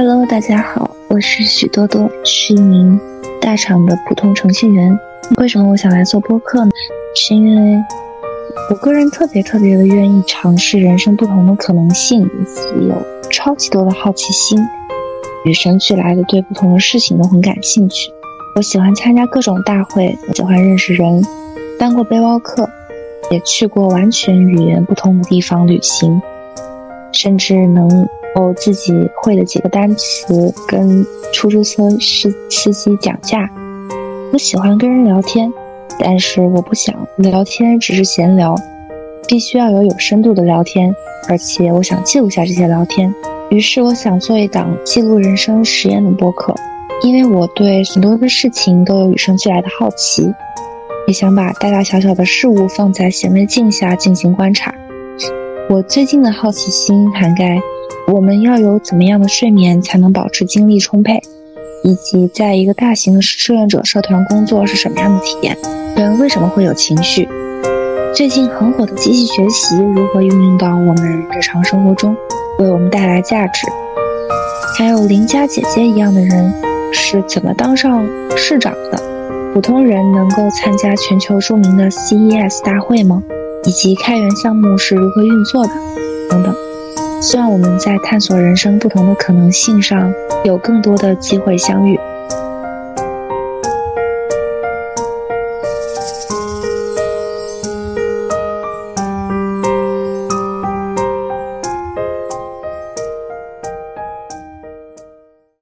Hello，大家好，我是许多多，是一名大厂的普通程序员。为什么我想来做播客呢？是因为我个人特别特别的愿意尝试人生不同的可能性，以及有超级多的好奇心，与生俱来的对不同的事情都很感兴趣。我喜欢参加各种大会，我喜欢认识人，当过背包客，也去过完全语言不通的地方旅行，甚至能。我自己会的几个单词，跟出租车司司机讲价。我喜欢跟人聊天，但是我不想聊天只是闲聊，必须要有有深度的聊天，而且我想记录下这些聊天。于是我想做一档记录人生实验的播客，因为我对很多的事情都有与生俱来的好奇，也想把大大小小的事物放在显微镜下进行观察。我最近的好奇心涵盖。我们要有怎么样的睡眠才能保持精力充沛，以及在一个大型的志愿者社团工作是什么样的体验？人为什么会有情绪？最近很火的机器学习如何运用到我们日常生活中，为我们带来价值？还有邻家姐姐一样的人是怎么当上市长的？普通人能够参加全球著名的 CES 大会吗？以及开源项目是如何运作的？等等。希望我们在探索人生不同的可能性上有更多的机会相遇。